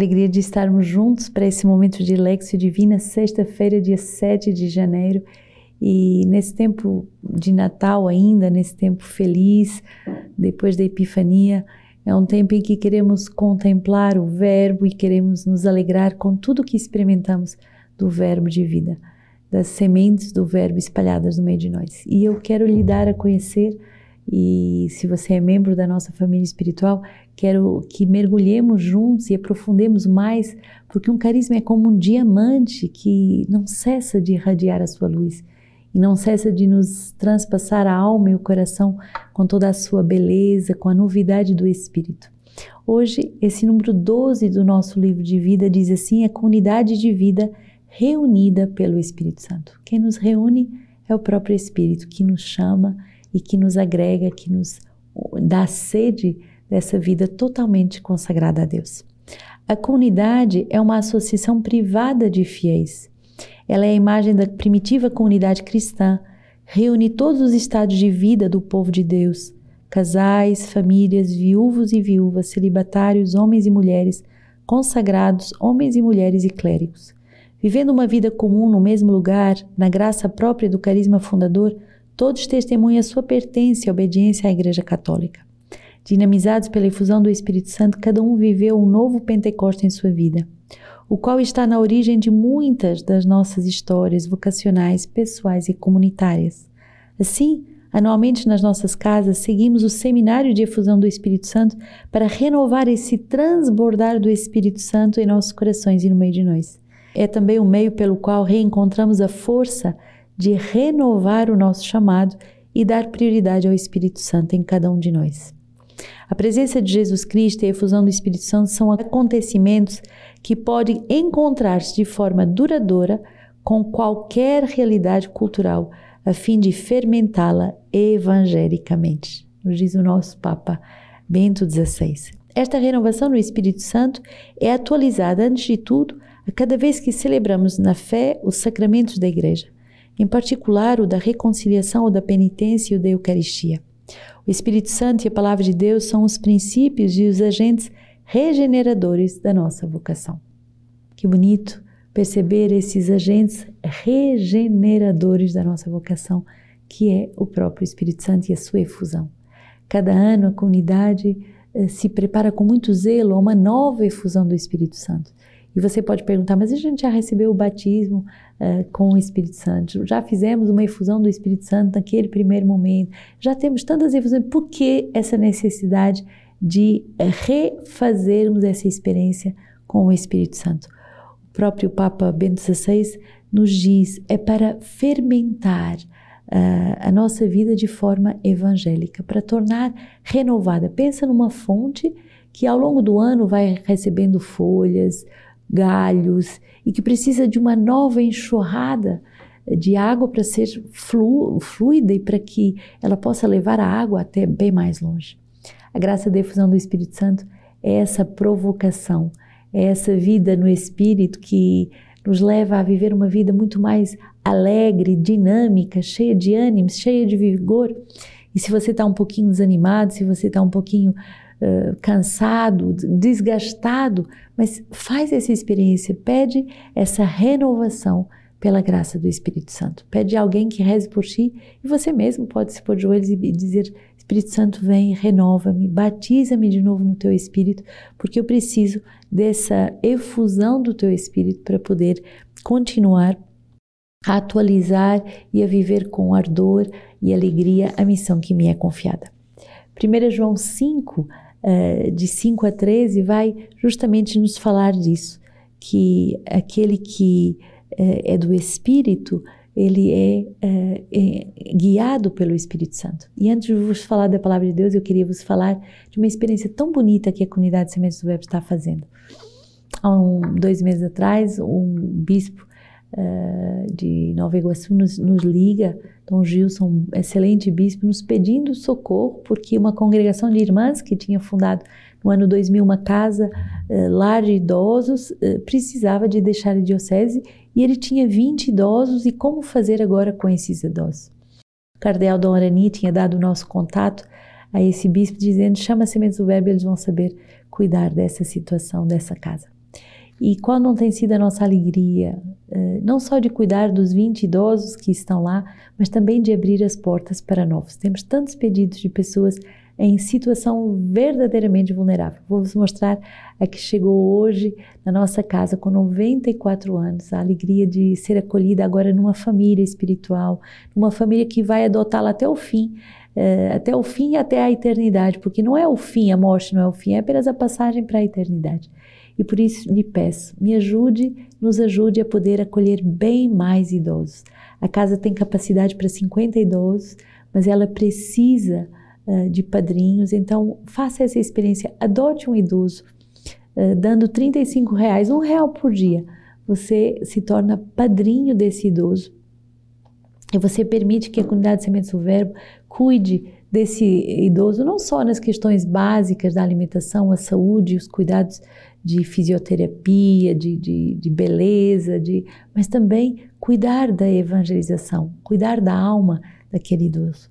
Alegria de estarmos juntos para esse momento de Lexio Divina, sexta-feira, dia 7 de janeiro. E nesse tempo de Natal ainda, nesse tempo feliz, depois da Epifania, é um tempo em que queremos contemplar o Verbo e queremos nos alegrar com tudo que experimentamos do Verbo de vida, das sementes do Verbo espalhadas no meio de nós. E eu quero lhe dar a conhecer e se você é membro da nossa família espiritual, quero que mergulhemos juntos e aprofundemos mais, porque um carisma é como um diamante que não cessa de irradiar a sua luz e não cessa de nos transpassar a alma e o coração com toda a sua beleza, com a novidade do Espírito. Hoje, esse número 12 do nosso livro de vida diz assim: a comunidade de vida reunida pelo Espírito Santo. Quem nos reúne é o próprio Espírito que nos chama e que nos agrega, que nos dá sede dessa vida totalmente consagrada a Deus. A comunidade é uma associação privada de fiéis. Ela é a imagem da primitiva comunidade cristã, reúne todos os estados de vida do povo de Deus: casais, famílias, viúvos e viúvas, celibatários, homens e mulheres, consagrados, homens e mulheres e clérigos. Vivendo uma vida comum no mesmo lugar, na graça própria do carisma fundador, Todos testemunham a sua pertença e obediência à Igreja Católica. Dinamizados pela efusão do Espírito Santo, cada um viveu um novo Pentecoste em sua vida, o qual está na origem de muitas das nossas histórias vocacionais, pessoais e comunitárias. Assim, anualmente nas nossas casas, seguimos o seminário de efusão do Espírito Santo para renovar esse transbordar do Espírito Santo em nossos corações e no meio de nós. É também o meio pelo qual reencontramos a força de renovar o nosso chamado e dar prioridade ao Espírito Santo em cada um de nós. A presença de Jesus Cristo e a efusão do Espírito Santo são acontecimentos que podem encontrar-se de forma duradoura com qualquer realidade cultural, a fim de fermentá-la evangelicamente, nos diz o nosso Papa Bento XVI. Esta renovação no Espírito Santo é atualizada, antes de tudo, a cada vez que celebramos na fé os sacramentos da Igreja em particular o da reconciliação, o da penitência e o da Eucaristia. O Espírito Santo e a Palavra de Deus são os princípios e os agentes regeneradores da nossa vocação. Que bonito perceber esses agentes regeneradores da nossa vocação, que é o próprio Espírito Santo e a sua efusão. Cada ano a comunidade eh, se prepara com muito zelo a uma nova efusão do Espírito Santo. E você pode perguntar, mas a gente já recebeu o batismo uh, com o Espírito Santo, já fizemos uma efusão do Espírito Santo naquele primeiro momento, já temos tantas efusões, por que essa necessidade de refazermos essa experiência com o Espírito Santo? O próprio Papa Bento XVI nos diz, é para fermentar uh, a nossa vida de forma evangélica, para tornar renovada. Pensa numa fonte que ao longo do ano vai recebendo folhas, galhos e que precisa de uma nova enxurrada de água para ser flu, fluida e para que ela possa levar a água até bem mais longe. A graça da efusão do Espírito Santo é essa provocação, é essa vida no Espírito que nos leva a viver uma vida muito mais alegre, dinâmica, cheia de ânimo, cheia de vigor. E se você está um pouquinho desanimado, se você está um pouquinho uh, cansado, desgastado, mas faz essa experiência, pede essa renovação pela graça do Espírito Santo. Pede alguém que reze por ti e você mesmo pode se pôr de joelhos e dizer: Espírito Santo, vem, renova-me, batiza-me de novo no teu Espírito, porque eu preciso dessa efusão do teu Espírito para poder continuar a atualizar e a viver com ardor e alegria a missão que me é confiada. 1 João 5 uh, de 5 a 13 vai justamente nos falar disso, que aquele que uh, é do Espírito, ele é, uh, é, guiado pelo Espírito Santo. E antes de vos falar da palavra de Deus, eu queria vos falar de uma experiência tão bonita que a comunidade Sementes do Verbo está fazendo. Há um, dois meses atrás, um bispo uh, de Nova Iguaçu nos, nos liga Dom Gilson, um excelente bispo, nos pedindo socorro, porque uma congregação de irmãs que tinha fundado no ano 2000 uma casa eh, lar de idosos eh, precisava de deixar a diocese e ele tinha 20 idosos e como fazer agora com esses idosos? O cardeal Dom Arani tinha dado o nosso contato a esse bispo dizendo chama Sementes do Verbo eles vão saber cuidar dessa situação, dessa casa. E qual não tem sido a nossa alegria? Uh, não só de cuidar dos 20 idosos que estão lá, mas também de abrir as portas para novos. Temos tantos pedidos de pessoas em situação verdadeiramente vulnerável. Vou vos mostrar a que chegou hoje na nossa casa com 94 anos, a alegria de ser acolhida agora numa família espiritual, numa família que vai adotá-la até o fim, uh, até o fim e até a eternidade, porque não é o fim, a morte não é o fim, é apenas a passagem para a eternidade. E por isso lhe peço, me ajude, nos ajude a poder acolher bem mais idosos. A casa tem capacidade para 50 idosos, mas ela precisa uh, de padrinhos. Então, faça essa experiência. Adote um idoso, uh, dando 35 reais, um real por dia. Você se torna padrinho desse idoso e você permite que a comunidade de Sementes do Verbo cuide desse idoso, não só nas questões básicas da alimentação, a saúde, os cuidados de fisioterapia, de, de, de, beleza, de, mas também cuidar da evangelização, cuidar da alma daquele idoso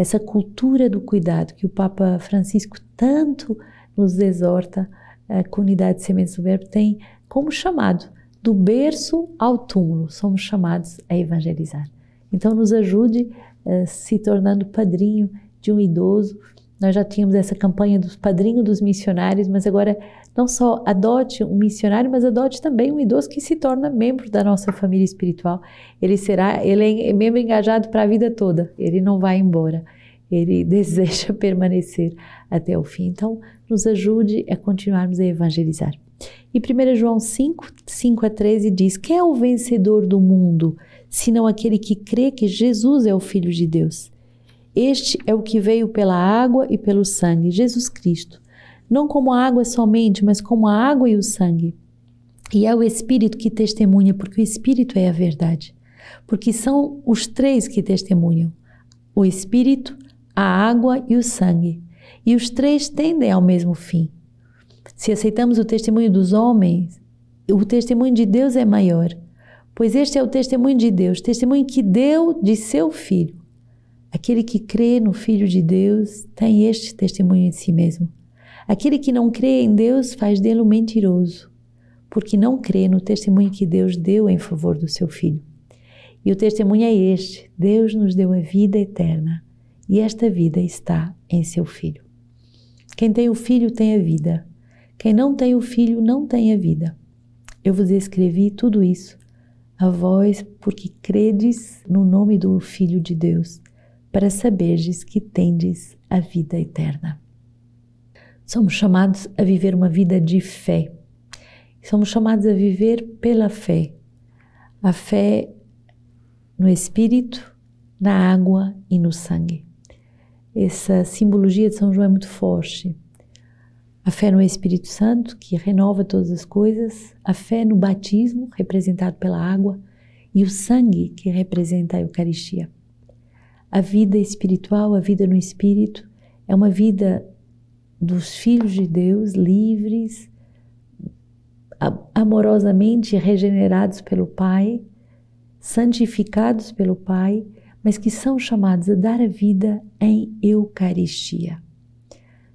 essa cultura do cuidado que o Papa Francisco tanto nos exorta, a comunidade de Sementes do Verbo tem como chamado, do berço ao túmulo, somos chamados a evangelizar. Então, nos ajude uh, se tornando padrinho de um idoso. Nós já tínhamos essa campanha dos padrinhos dos missionários, mas agora não só adote um missionário, mas adote também um idoso que se torna membro da nossa família espiritual. Ele será, ele é membro engajado para a vida toda. Ele não vai embora. Ele deseja permanecer até o fim. Então, nos ajude a continuarmos a evangelizar. E 1 João 5, 5 a 13 diz: Quem é o vencedor do mundo, senão aquele que crê que Jesus é o Filho de Deus? Este é o que veio pela água e pelo sangue, Jesus Cristo não como a água somente, mas como a água e o sangue. E é o Espírito que testemunha, porque o Espírito é a verdade. Porque são os três que testemunham: o Espírito, a água e o sangue. E os três tendem ao mesmo fim. Se aceitamos o testemunho dos homens, o testemunho de Deus é maior, pois este é o testemunho de Deus, testemunho que deu de seu Filho. Aquele que crê no Filho de Deus tem este testemunho em si mesmo. Aquele que não crê em Deus faz dele um mentiroso, porque não crê no testemunho que Deus deu em favor do seu filho. E o testemunho é este: Deus nos deu a vida eterna, e esta vida está em seu filho. Quem tem o filho tem a vida. Quem não tem o filho não tem a vida. Eu vos escrevi tudo isso a vós porque credes no nome do Filho de Deus, para saberdes que tendes a vida eterna. Somos chamados a viver uma vida de fé. Somos chamados a viver pela fé. A fé no Espírito, na água e no sangue. Essa simbologia de São João é muito forte. A fé no Espírito Santo, que renova todas as coisas, a fé no batismo, representado pela água, e o sangue, que representa a Eucaristia. A vida espiritual, a vida no Espírito, é uma vida dos filhos de Deus livres, amorosamente regenerados pelo Pai, santificados pelo Pai, mas que são chamados a dar a vida em Eucaristia.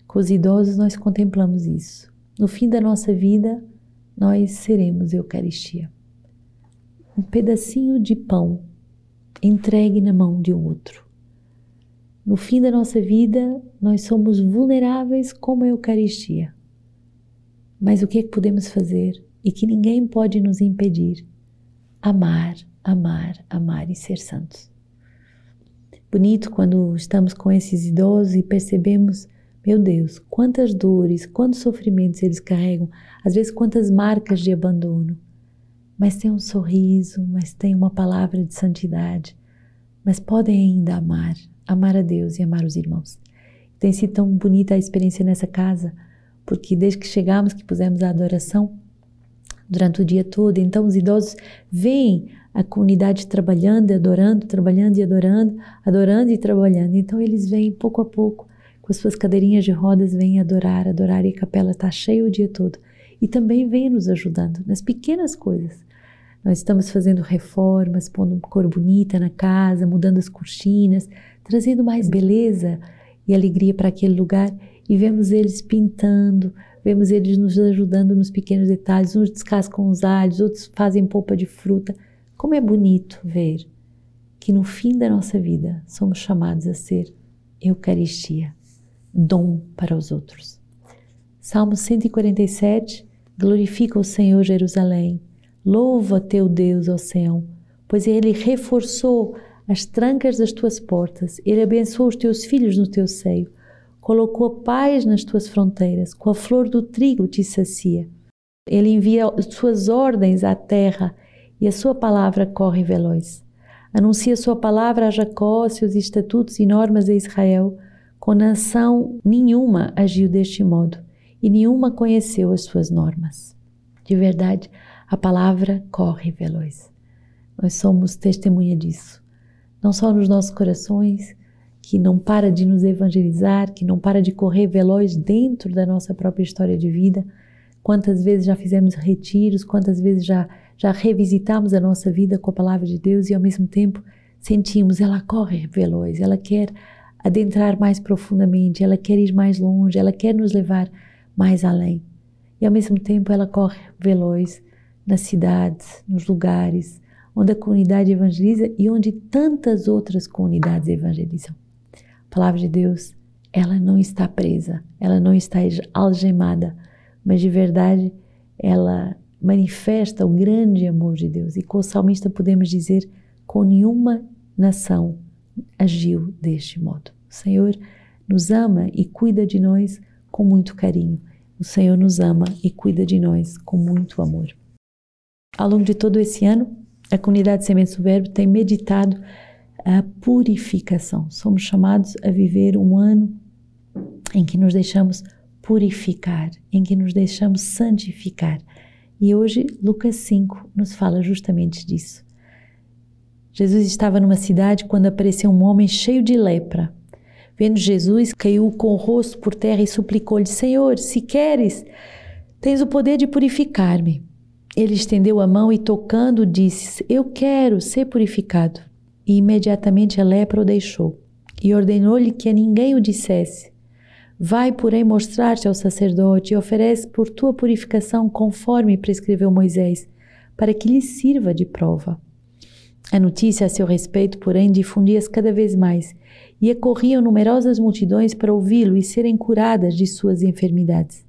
Com os idosos nós contemplamos isso. No fim da nossa vida, nós seremos Eucaristia. Um pedacinho de pão entregue na mão de um outro. No fim da nossa vida, nós somos vulneráveis como a Eucaristia. Mas o que é que podemos fazer e que ninguém pode nos impedir? Amar, amar, amar e ser santos. Bonito quando estamos com esses idosos e percebemos, meu Deus, quantas dores, quantos sofrimentos eles carregam, às vezes quantas marcas de abandono. Mas tem um sorriso, mas tem uma palavra de santidade, mas podem ainda amar, amar a Deus e amar os irmãos. Tem sido tão bonita a experiência nessa casa, porque desde que chegamos, que pusemos a adoração durante o dia todo, então os idosos veem a comunidade trabalhando e adorando, trabalhando e adorando, adorando e trabalhando. Então eles vêm pouco a pouco, com as suas cadeirinhas de rodas, vêm adorar, adorar e a capela está cheia o dia todo. E também vem nos ajudando nas pequenas coisas. Nós estamos fazendo reformas, pondo cor bonita na casa, mudando as cortinas, trazendo mais beleza e alegria para aquele lugar. e vemos eles pintando, vemos eles nos ajudando nos pequenos detalhes. Uns descascam os alhos, outros fazem polpa de fruta. Como é bonito ver que no fim da nossa vida somos chamados a ser Eucaristia, dom para os outros. Salmo 147 Glorifica o Senhor Jerusalém, louva teu Deus, ó céu, pois ele reforçou as trancas das tuas portas, ele abençoou os teus filhos no teu seio, colocou paz nas tuas fronteiras, com a flor do trigo te sacia. Ele envia suas ordens à terra e a sua palavra corre veloz. Anuncia sua palavra a Jacó, seus estatutos e normas a Israel. Com nação nenhuma agiu deste modo e nenhuma conheceu as suas normas. De verdade, a palavra corre veloz. Nós somos testemunha disso. Não só nos nossos corações, que não para de nos evangelizar, que não para de correr veloz dentro da nossa própria história de vida. Quantas vezes já fizemos retiros, quantas vezes já, já revisitamos a nossa vida com a palavra de Deus e ao mesmo tempo sentimos, ela corre veloz, ela quer adentrar mais profundamente, ela quer ir mais longe, ela quer nos levar mais além. E ao mesmo tempo ela corre veloz nas cidades, nos lugares onde a comunidade evangeliza e onde tantas outras comunidades evangelizam. A palavra de Deus, ela não está presa, ela não está algemada, mas de verdade ela manifesta o grande amor de Deus. E com o salmista podemos dizer: com nenhuma nação agiu deste modo. O Senhor nos ama e cuida de nós com muito carinho. O Senhor nos ama e cuida de nós com muito amor. Ao longo de todo esse ano, a comunidade Sementes do Verbo tem meditado a purificação. Somos chamados a viver um ano em que nos deixamos purificar, em que nos deixamos santificar. E hoje, Lucas 5 nos fala justamente disso. Jesus estava numa cidade quando apareceu um homem cheio de lepra. Vendo Jesus, caiu com o rosto por terra e suplicou-lhe: Senhor, se queres, tens o poder de purificar-me. Ele estendeu a mão e, tocando, disse: Eu quero ser purificado. E imediatamente a lepra o deixou. E ordenou-lhe que a ninguém o dissesse. Vai, porém, mostrar-te ao sacerdote e oferece por tua purificação conforme prescreveu Moisés, para que lhe sirva de prova. A notícia a seu respeito, porém, difundia-se cada vez mais e acorriam numerosas multidões para ouvi-lo e serem curadas de suas enfermidades.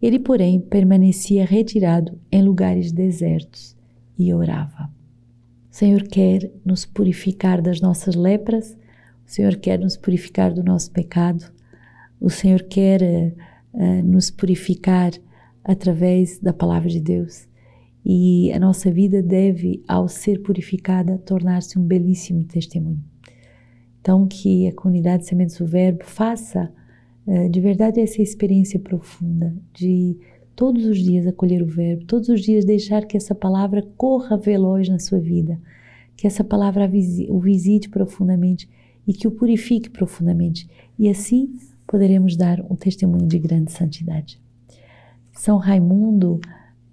Ele, porém, permanecia retirado em lugares desertos e orava. O Senhor quer nos purificar das nossas lepras, o Senhor quer nos purificar do nosso pecado, o Senhor quer uh, nos purificar através da palavra de Deus. E a nossa vida deve, ao ser purificada, tornar-se um belíssimo testemunho. Então, que a comunidade Sementes do Verbo faça uh, de verdade essa experiência profunda de todos os dias acolher o Verbo, todos os dias deixar que essa palavra corra veloz na sua vida, que essa palavra o visite profundamente e que o purifique profundamente. E assim poderemos dar um testemunho de grande santidade. São Raimundo,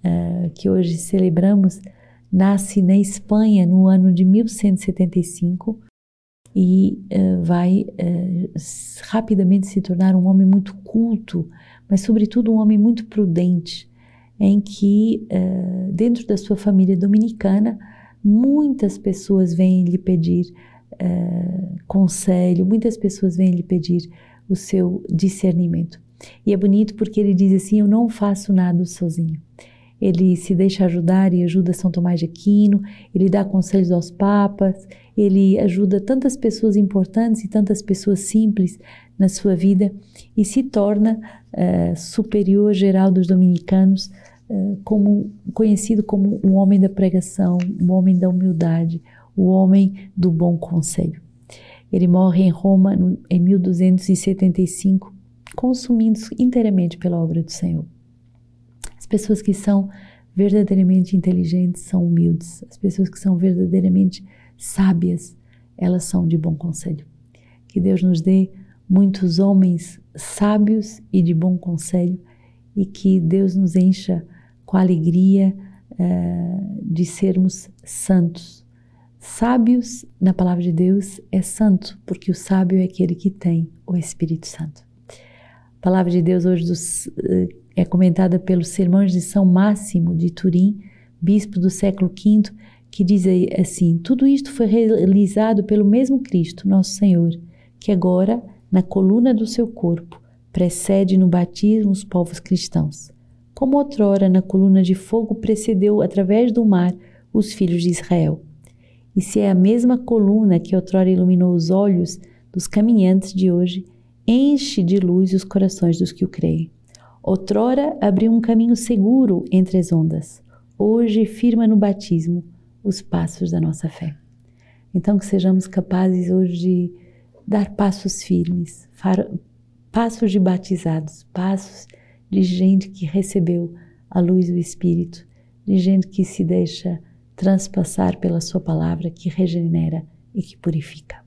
uh, que hoje celebramos, nasce na Espanha no ano de 1175 e uh, vai uh, rapidamente se tornar um homem muito culto, mas sobretudo um homem muito prudente, em que uh, dentro da sua família dominicana muitas pessoas vêm lhe pedir conselho, muitas pessoas vêm lhe pedir o seu discernimento. E é bonito porque ele diz assim: Eu não faço nada sozinho ele se deixa ajudar e ajuda São Tomás de Aquino, ele dá conselhos aos papas, ele ajuda tantas pessoas importantes e tantas pessoas simples na sua vida e se torna uh, superior geral dos dominicanos, uh, como conhecido como um homem da pregação, um homem da humildade, o homem do bom conselho. Ele morre em Roma no, em 1275, consumindo-se inteiramente pela obra do Senhor. As pessoas que são verdadeiramente inteligentes são humildes. As pessoas que são verdadeiramente sábias, elas são de bom conselho. Que Deus nos dê muitos homens sábios e de bom conselho e que Deus nos encha com a alegria uh, de sermos santos. Sábios, na palavra de Deus, é santo, porque o sábio é aquele que tem o Espírito Santo. A palavra de Deus hoje dos, eh, é comentada pelos sermões de São Máximo de Turim, bispo do século V, que diz assim: Tudo isto foi realizado pelo mesmo Cristo, nosso Senhor, que agora, na coluna do seu corpo, precede no batismo os povos cristãos. Como outrora na coluna de fogo precedeu através do mar os filhos de Israel. E se é a mesma coluna que outrora iluminou os olhos dos caminhantes de hoje, enche de luz os corações dos que o creem. Outrora abriu um caminho seguro entre as ondas, hoje firma no batismo os passos da nossa fé. Então, que sejamos capazes hoje de dar passos firmes, passos de batizados, passos de gente que recebeu a luz do Espírito, de gente que se deixa transpassar pela Sua palavra, que regenera e que purifica.